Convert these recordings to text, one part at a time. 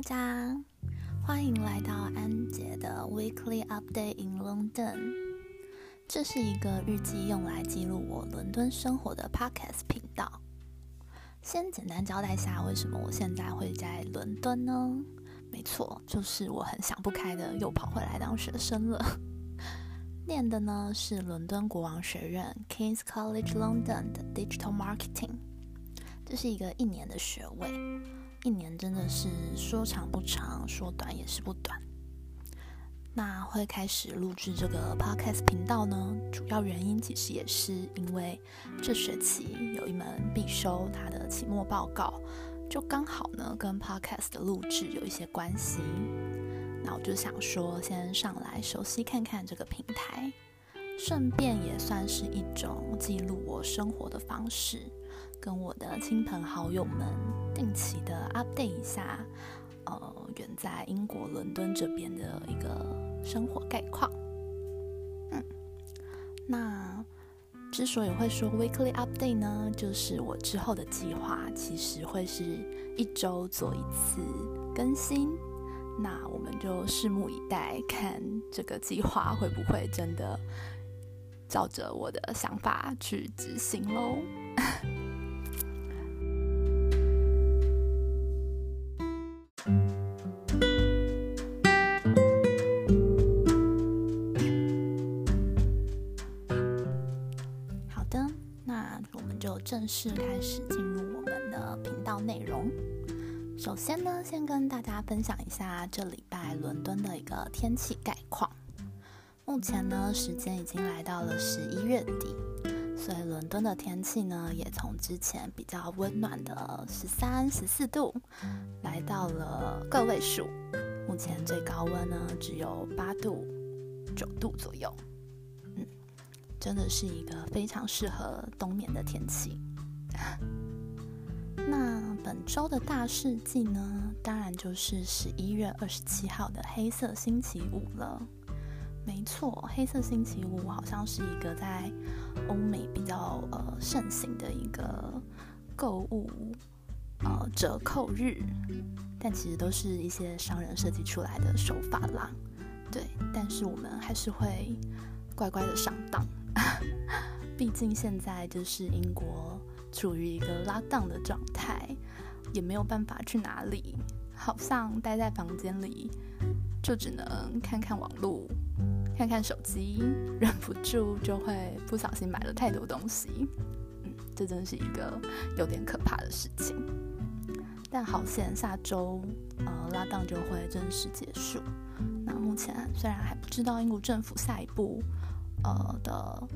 大家，欢迎来到安杰的 Weekly Update in London。这是一个日记用来记录我伦敦生活的 Podcast 频道。先简单交代下，为什么我现在会在伦敦呢？没错，就是我很想不开的，又跑回来当学生了。念的呢是伦敦国王学院 King's College London 的 Digital Marketing，这是一个一年的学位。一年真的是说长不长，说短也是不短。那会开始录制这个 podcast 频道呢？主要原因其实也是因为这学期有一门必修，它的期末报告就刚好呢跟 podcast 的录制有一些关系。那我就想说，先上来熟悉看看这个平台，顺便也算是一种记录我生活的方式。跟我的亲朋好友们定期的 update 一下，呃，远在英国伦敦这边的一个生活概况。嗯，那之所以会说 weekly update 呢，就是我之后的计划其实会是一周做一次更新。那我们就拭目以待，看这个计划会不会真的照着我的想法去执行喽。正式开始进入我们的频道内容。首先呢，先跟大家分享一下这礼拜伦敦的一个天气概况。目前呢，时间已经来到了十一月底，所以伦敦的天气呢，也从之前比较温暖的十三、十四度，来到了个位数。目前最高温呢，只有八度、九度左右。真的是一个非常适合冬眠的天气。那本周的大事记呢，当然就是十一月二十七号的黑色星期五了。没错，黑色星期五好像是一个在欧美比较呃盛行的一个购物呃折扣日，但其实都是一些商人设计出来的手法啦。对，但是我们还是会乖乖的上当。毕竟现在就是英国处于一个拉档的状态，也没有办法去哪里，好像待在房间里，就只能看看网络，看看手机，忍不住就会不小心买了太多东西。嗯，这真是一个有点可怕的事情。但好险，下周呃拉档就会正式结束。那目前虽然还不知道英国政府下一步。呃的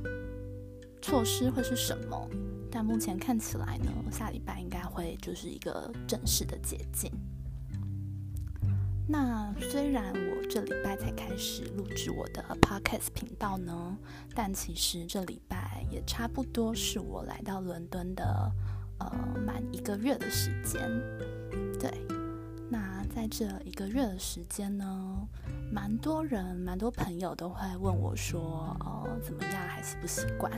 措施会是什么？但目前看起来呢，下礼拜应该会就是一个正式的解禁。那虽然我这礼拜才开始录制我的 podcast 频道呢，但其实这礼拜也差不多是我来到伦敦的呃满一个月的时间。对，那在这一个月的时间呢？蛮多人，蛮多朋友都会问我说：“哦，怎么样？还是不习惯？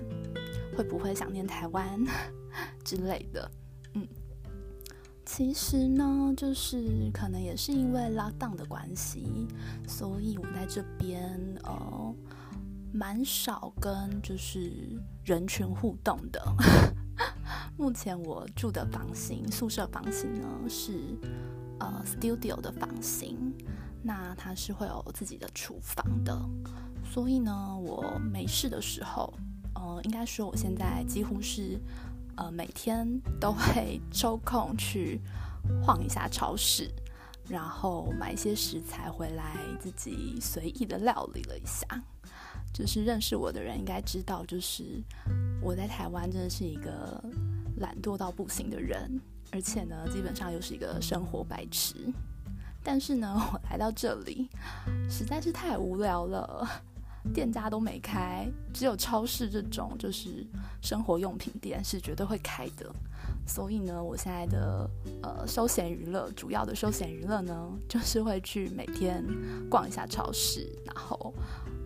会不会想念台湾 之类的？”嗯，其实呢，就是可能也是因为拉档的关系，所以我在这边呃，蛮少跟就是人群互动的。目前我住的房型，宿舍房型呢是呃 studio 的房型。那它是会有自己的厨房的，所以呢，我没事的时候，呃，应该说我现在几乎是，呃，每天都会抽空去晃一下超市，然后买一些食材回来，自己随意的料理了一下。就是认识我的人应该知道，就是我在台湾真的是一个懒惰到不行的人，而且呢，基本上又是一个生活白痴。但是呢，我来到这里实在是太无聊了，店家都没开，只有超市这种就是生活用品店是绝对会开的。所以呢，我现在的呃休闲娱乐，主要的休闲娱乐呢，就是会去每天逛一下超市，然后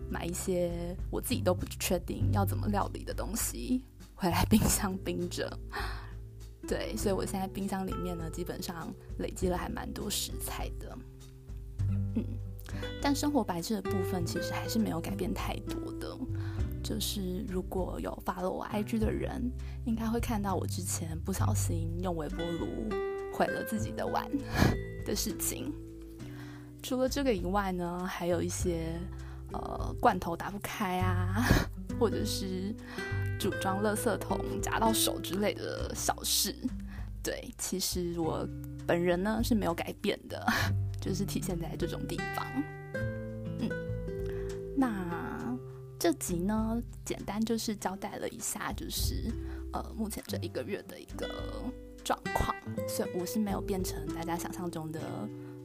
买一些我自己都不确定要怎么料理的东西回来冰箱冰着。对，所以我现在冰箱里面呢，基本上累积了还蛮多食材的。嗯，但生活白痴的部分其实还是没有改变太多的。就是如果有发了我 IG 的人，应该会看到我之前不小心用微波炉毁了自己的碗的事情。除了这个以外呢，还有一些呃罐头打不开啊，或者是组装垃圾桶夹到手之类的小事。对，其实我本人呢是没有改变的，就是体现在这种地方。嗯，那这集呢，简单就是交代了一下，就是呃目前这一个月的一个状况，所以我是没有变成大家想象中的。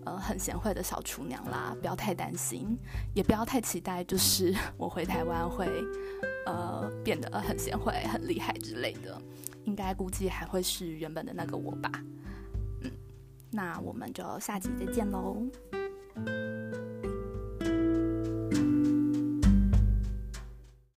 呃，很贤惠的小厨娘啦，不要太担心，也不要太期待，就是 我回台湾会呃变得很贤惠、很厉害之类的，应该估计还会是原本的那个我吧。嗯，那我们就下集再见喽。